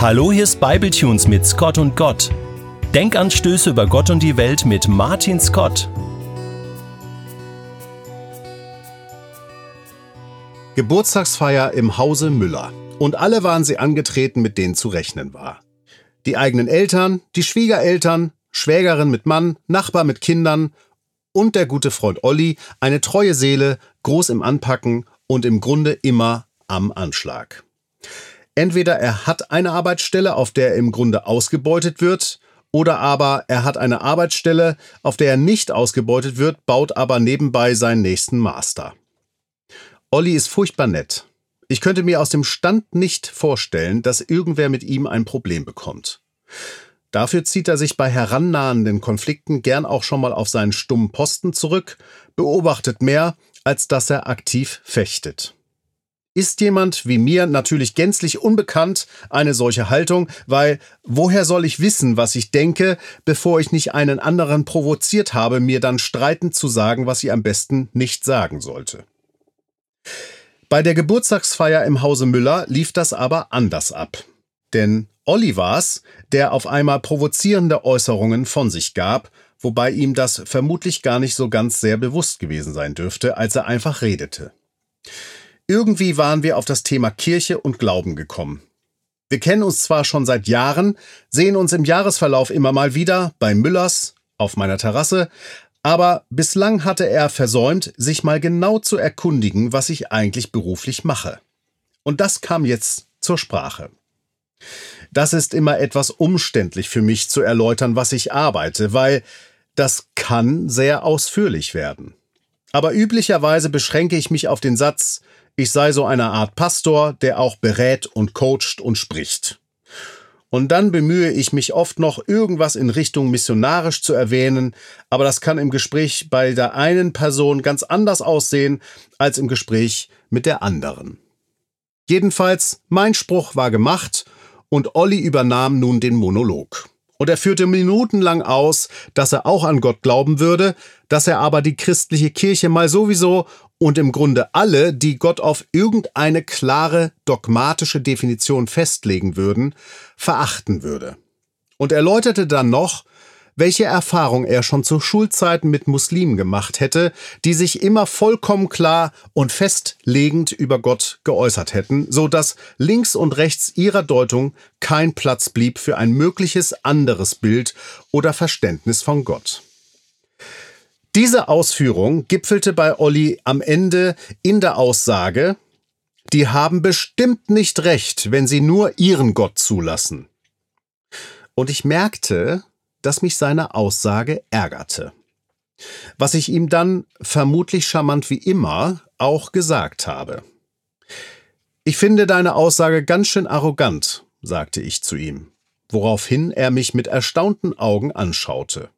Hallo, hier ist Bibletunes mit Scott und Gott. Denkanstöße über Gott und die Welt mit Martin Scott. Geburtstagsfeier im Hause Müller. Und alle waren sie angetreten, mit denen zu rechnen war. Die eigenen Eltern, die Schwiegereltern, Schwägerin mit Mann, Nachbar mit Kindern und der gute Freund Olli, eine treue Seele, groß im Anpacken und im Grunde immer am Anschlag. Entweder er hat eine Arbeitsstelle, auf der er im Grunde ausgebeutet wird, oder aber er hat eine Arbeitsstelle, auf der er nicht ausgebeutet wird, baut aber nebenbei seinen nächsten Master. Olli ist furchtbar nett. Ich könnte mir aus dem Stand nicht vorstellen, dass irgendwer mit ihm ein Problem bekommt. Dafür zieht er sich bei herannahenden Konflikten gern auch schon mal auf seinen stummen Posten zurück, beobachtet mehr, als dass er aktiv fechtet. Ist jemand wie mir natürlich gänzlich unbekannt eine solche Haltung, weil woher soll ich wissen, was ich denke, bevor ich nicht einen anderen provoziert habe, mir dann streitend zu sagen, was ich am besten nicht sagen sollte. Bei der Geburtstagsfeier im Hause Müller lief das aber anders ab. Denn Olli war's, der auf einmal provozierende Äußerungen von sich gab, wobei ihm das vermutlich gar nicht so ganz sehr bewusst gewesen sein dürfte, als er einfach redete. Irgendwie waren wir auf das Thema Kirche und Glauben gekommen. Wir kennen uns zwar schon seit Jahren, sehen uns im Jahresverlauf immer mal wieder bei Müllers auf meiner Terrasse, aber bislang hatte er versäumt, sich mal genau zu erkundigen, was ich eigentlich beruflich mache. Und das kam jetzt zur Sprache. Das ist immer etwas umständlich für mich zu erläutern, was ich arbeite, weil das kann sehr ausführlich werden. Aber üblicherweise beschränke ich mich auf den Satz, ich sei so eine Art Pastor, der auch berät und coacht und spricht. Und dann bemühe ich mich oft noch, irgendwas in Richtung missionarisch zu erwähnen, aber das kann im Gespräch bei der einen Person ganz anders aussehen als im Gespräch mit der anderen. Jedenfalls, mein Spruch war gemacht und Olli übernahm nun den Monolog. Und er führte minutenlang aus, dass er auch an Gott glauben würde, dass er aber die christliche Kirche mal sowieso und im Grunde alle, die Gott auf irgendeine klare dogmatische Definition festlegen würden, verachten würde. Und erläuterte dann noch, welche Erfahrung er schon zu Schulzeiten mit Muslimen gemacht hätte, die sich immer vollkommen klar und festlegend über Gott geäußert hätten, so dass links und rechts ihrer Deutung kein Platz blieb für ein mögliches anderes Bild oder Verständnis von Gott. Diese Ausführung gipfelte bei Olli am Ende in der Aussage, die haben bestimmt nicht recht, wenn sie nur ihren Gott zulassen. Und ich merkte, dass mich seine Aussage ärgerte. Was ich ihm dann, vermutlich charmant wie immer, auch gesagt habe. Ich finde deine Aussage ganz schön arrogant, sagte ich zu ihm, woraufhin er mich mit erstaunten Augen anschaute.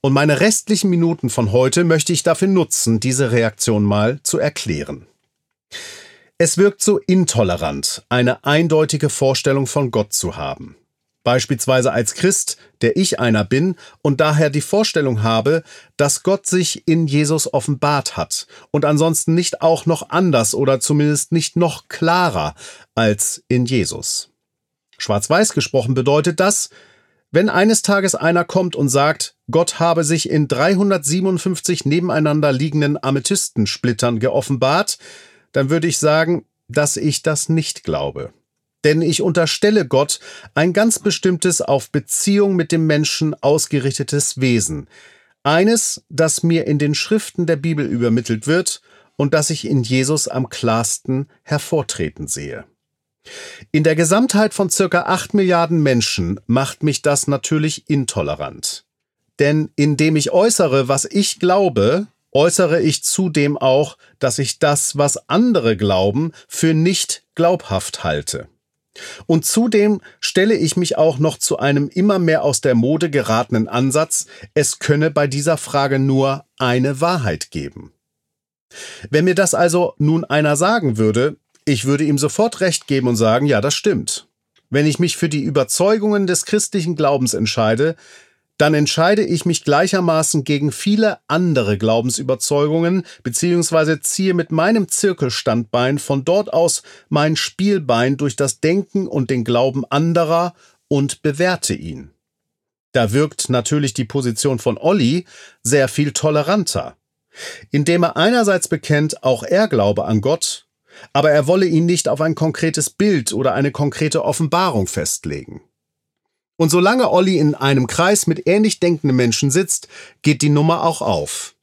Und meine restlichen Minuten von heute möchte ich dafür nutzen, diese Reaktion mal zu erklären. Es wirkt so intolerant, eine eindeutige Vorstellung von Gott zu haben beispielsweise als Christ, der ich einer bin und daher die Vorstellung habe, dass Gott sich in Jesus offenbart hat und ansonsten nicht auch noch anders oder zumindest nicht noch klarer als in Jesus. Schwarz-Weiß gesprochen bedeutet das, wenn eines Tages einer kommt und sagt, Gott habe sich in 357 nebeneinander liegenden Amethystensplittern geoffenbart, dann würde ich sagen, dass ich das nicht glaube denn ich unterstelle Gott ein ganz bestimmtes auf Beziehung mit dem Menschen ausgerichtetes Wesen, eines, das mir in den Schriften der Bibel übermittelt wird und das ich in Jesus am klarsten hervortreten sehe. In der Gesamtheit von circa acht Milliarden Menschen macht mich das natürlich intolerant. Denn indem ich äußere, was ich glaube, äußere ich zudem auch, dass ich das, was andere glauben, für nicht glaubhaft halte. Und zudem stelle ich mich auch noch zu einem immer mehr aus der Mode geratenen Ansatz, es könne bei dieser Frage nur eine Wahrheit geben. Wenn mir das also nun einer sagen würde, ich würde ihm sofort recht geben und sagen, ja, das stimmt. Wenn ich mich für die Überzeugungen des christlichen Glaubens entscheide, dann entscheide ich mich gleichermaßen gegen viele andere Glaubensüberzeugungen bzw. ziehe mit meinem Zirkelstandbein von dort aus mein Spielbein durch das Denken und den Glauben anderer und bewerte ihn. Da wirkt natürlich die Position von Olli sehr viel toleranter, indem er einerseits bekennt, auch er glaube an Gott, aber er wolle ihn nicht auf ein konkretes Bild oder eine konkrete Offenbarung festlegen. Und solange Olli in einem Kreis mit ähnlich denkenden Menschen sitzt, geht die Nummer auch auf.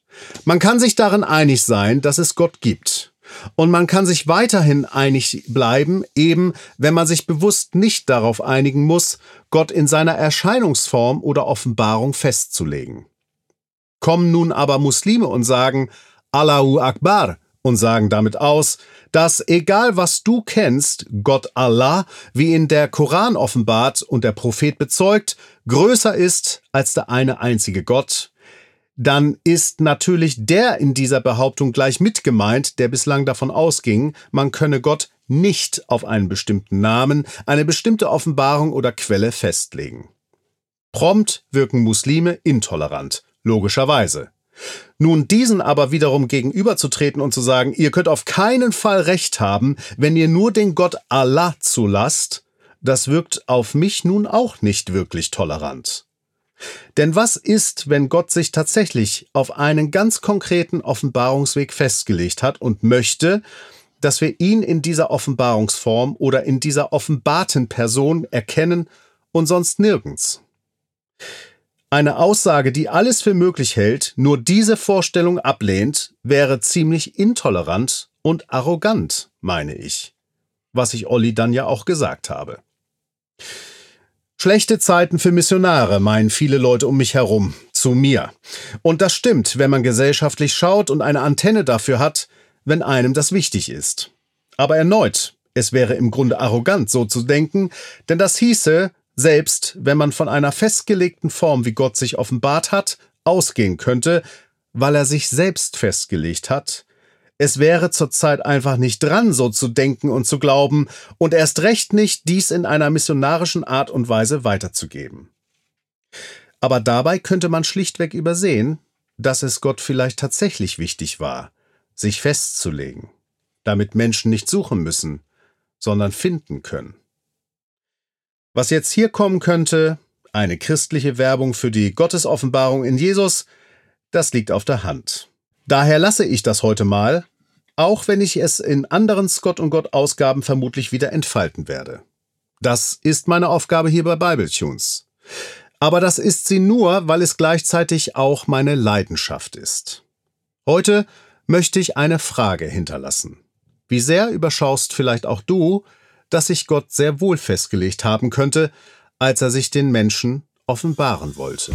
Man kann sich darin einig sein, dass es Gott gibt. Und man kann sich weiterhin einig bleiben, eben wenn man sich bewusst nicht darauf einigen muss, Gott in seiner Erscheinungsform oder Offenbarung festzulegen. Kommen nun aber Muslime und sagen Allahu Akbar und sagen damit aus, dass egal was du kennst, Gott Allah, wie in der Koran offenbart und der Prophet bezeugt, größer ist als der eine einzige Gott, dann ist natürlich der in dieser Behauptung gleich mit gemeint, der bislang davon ausging, man könne Gott nicht auf einen bestimmten Namen, eine bestimmte Offenbarung oder Quelle festlegen. Prompt wirken Muslime intolerant, logischerweise. Nun diesen aber wiederum gegenüberzutreten und zu sagen, ihr könnt auf keinen Fall Recht haben, wenn ihr nur den Gott Allah zulasst, das wirkt auf mich nun auch nicht wirklich tolerant. Denn was ist, wenn Gott sich tatsächlich auf einen ganz konkreten Offenbarungsweg festgelegt hat und möchte, dass wir ihn in dieser Offenbarungsform oder in dieser offenbarten Person erkennen und sonst nirgends? Eine Aussage, die alles für möglich hält, nur diese Vorstellung ablehnt, wäre ziemlich intolerant und arrogant, meine ich. Was ich Olli dann ja auch gesagt habe. Schlechte Zeiten für Missionare, meinen viele Leute um mich herum, zu mir. Und das stimmt, wenn man gesellschaftlich schaut und eine Antenne dafür hat, wenn einem das wichtig ist. Aber erneut, es wäre im Grunde arrogant, so zu denken, denn das hieße, selbst wenn man von einer festgelegten Form, wie Gott sich offenbart hat, ausgehen könnte, weil er sich selbst festgelegt hat, es wäre zurzeit einfach nicht dran, so zu denken und zu glauben und erst recht nicht, dies in einer missionarischen Art und Weise weiterzugeben. Aber dabei könnte man schlichtweg übersehen, dass es Gott vielleicht tatsächlich wichtig war, sich festzulegen, damit Menschen nicht suchen müssen, sondern finden können. Was jetzt hier kommen könnte, eine christliche Werbung für die Gottesoffenbarung in Jesus, das liegt auf der Hand. Daher lasse ich das heute mal, auch wenn ich es in anderen Scott und Gott Ausgaben vermutlich wieder entfalten werde. Das ist meine Aufgabe hier bei Bibletunes. Aber das ist sie nur, weil es gleichzeitig auch meine Leidenschaft ist. Heute möchte ich eine Frage hinterlassen. Wie sehr überschaust vielleicht auch du, dass sich Gott sehr wohl festgelegt haben könnte, als er sich den Menschen offenbaren wollte?